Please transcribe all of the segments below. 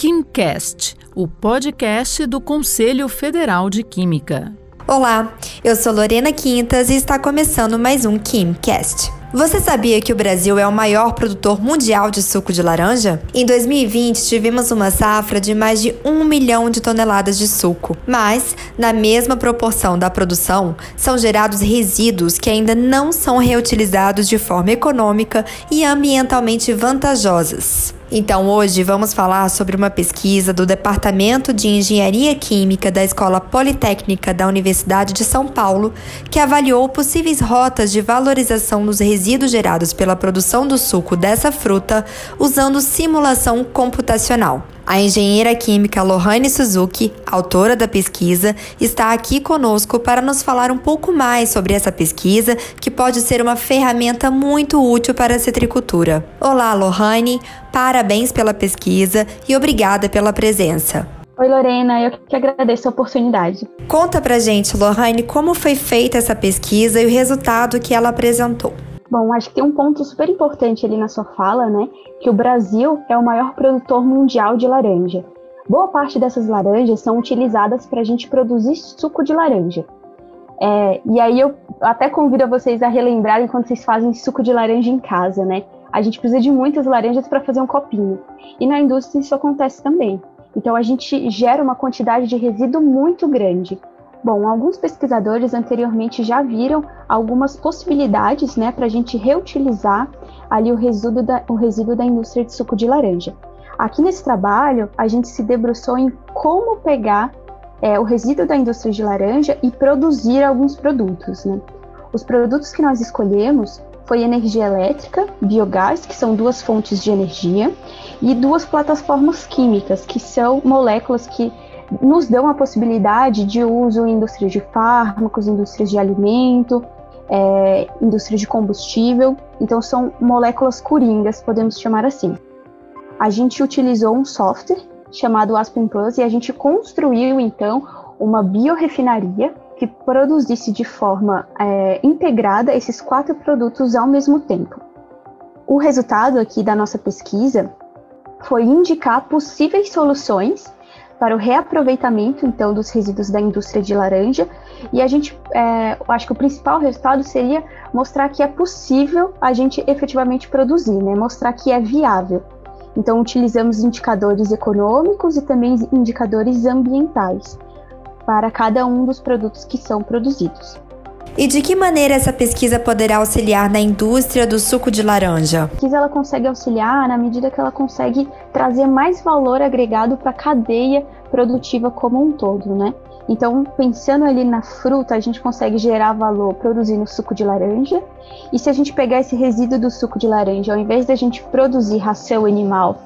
KimCast, o podcast do Conselho Federal de Química. Olá, eu sou Lorena Quintas e está começando mais um KimCast. Você sabia que o Brasil é o maior produtor mundial de suco de laranja? Em 2020, tivemos uma safra de mais de um milhão de toneladas de suco. Mas, na mesma proporção da produção, são gerados resíduos que ainda não são reutilizados de forma econômica e ambientalmente vantajosas. Então, hoje vamos falar sobre uma pesquisa do Departamento de Engenharia Química da Escola Politécnica da Universidade de São Paulo, que avaliou possíveis rotas de valorização dos resíduos gerados pela produção do suco dessa fruta usando simulação computacional. A engenheira química Lohane Suzuki, autora da pesquisa, está aqui conosco para nos falar um pouco mais sobre essa pesquisa, que pode ser uma ferramenta muito útil para a citricultura. Olá, Lohane, parabéns pela pesquisa e obrigada pela presença. Oi, Lorena, eu que agradeço a oportunidade. Conta pra gente, Lohane, como foi feita essa pesquisa e o resultado que ela apresentou. Bom, acho que tem um ponto super importante ali na sua fala, né? Que o Brasil é o maior produtor mundial de laranja. Boa parte dessas laranjas são utilizadas para a gente produzir suco de laranja. É, e aí eu até convido vocês a relembrarem quando vocês fazem suco de laranja em casa, né? A gente precisa de muitas laranjas para fazer um copinho. E na indústria isso acontece também. Então a gente gera uma quantidade de resíduo muito grande. Bom, alguns pesquisadores anteriormente já viram algumas possibilidades né, para a gente reutilizar ali o resíduo, da, o resíduo da indústria de suco de laranja. Aqui nesse trabalho, a gente se debruçou em como pegar é, o resíduo da indústria de laranja e produzir alguns produtos. Né? Os produtos que nós escolhemos foi energia elétrica, biogás, que são duas fontes de energia, e duas plataformas químicas, que são moléculas que nos dão a possibilidade de uso em indústrias de fármacos, indústrias de alimento, é, indústria de combustível. Então, são moléculas coringas, podemos chamar assim. A gente utilizou um software chamado Aspen Plus e a gente construiu, então, uma biorefinaria que produzisse de forma é, integrada esses quatro produtos ao mesmo tempo. O resultado aqui da nossa pesquisa foi indicar possíveis soluções para o reaproveitamento então dos resíduos da indústria de laranja e a gente é, acho que o principal resultado seria mostrar que é possível a gente efetivamente produzir, né? Mostrar que é viável. Então utilizamos indicadores econômicos e também indicadores ambientais para cada um dos produtos que são produzidos. E de que maneira essa pesquisa poderá auxiliar na indústria do suco de laranja? A pesquisa ela consegue auxiliar na medida que ela consegue trazer mais valor agregado para a cadeia produtiva como um todo, né? Então, pensando ali na fruta, a gente consegue gerar valor produzindo suco de laranja. E se a gente pegar esse resíduo do suco de laranja, ao invés da gente produzir ração animal,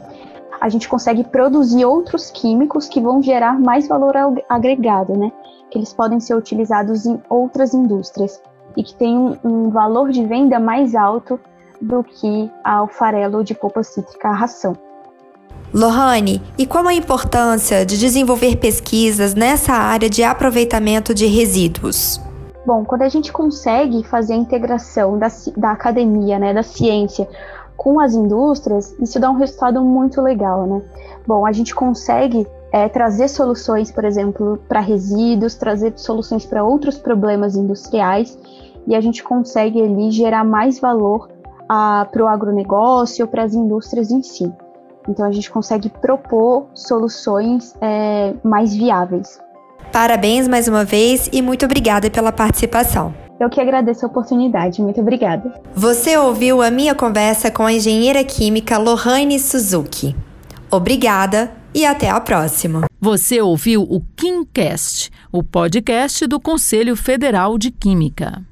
a gente consegue produzir outros químicos que vão gerar mais valor agregado, né? que eles podem ser utilizados em outras indústrias e que têm um, um valor de venda mais alto do que a, o farelo de polpa cítrica, a ração. Lohane, e qual a importância de desenvolver pesquisas nessa área de aproveitamento de resíduos? Bom, quando a gente consegue fazer a integração da, da academia, né, da ciência, com as indústrias, isso dá um resultado muito legal, né? Bom, a gente consegue é, trazer soluções, por exemplo, para resíduos, trazer soluções para outros problemas industriais, e a gente consegue ali gerar mais valor para o agronegócio, para as indústrias em si. Então a gente consegue propor soluções é, mais viáveis. Parabéns mais uma vez e muito obrigada pela participação. Eu que agradeço a oportunidade. Muito obrigada. Você ouviu a minha conversa com a engenheira química Lohane Suzuki. Obrigada e até a próxima. Você ouviu o KimCast, o podcast do Conselho Federal de Química.